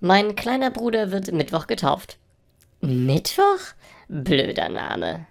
Mein kleiner Bruder wird Mittwoch getauft. Mittwoch? Blöder Name.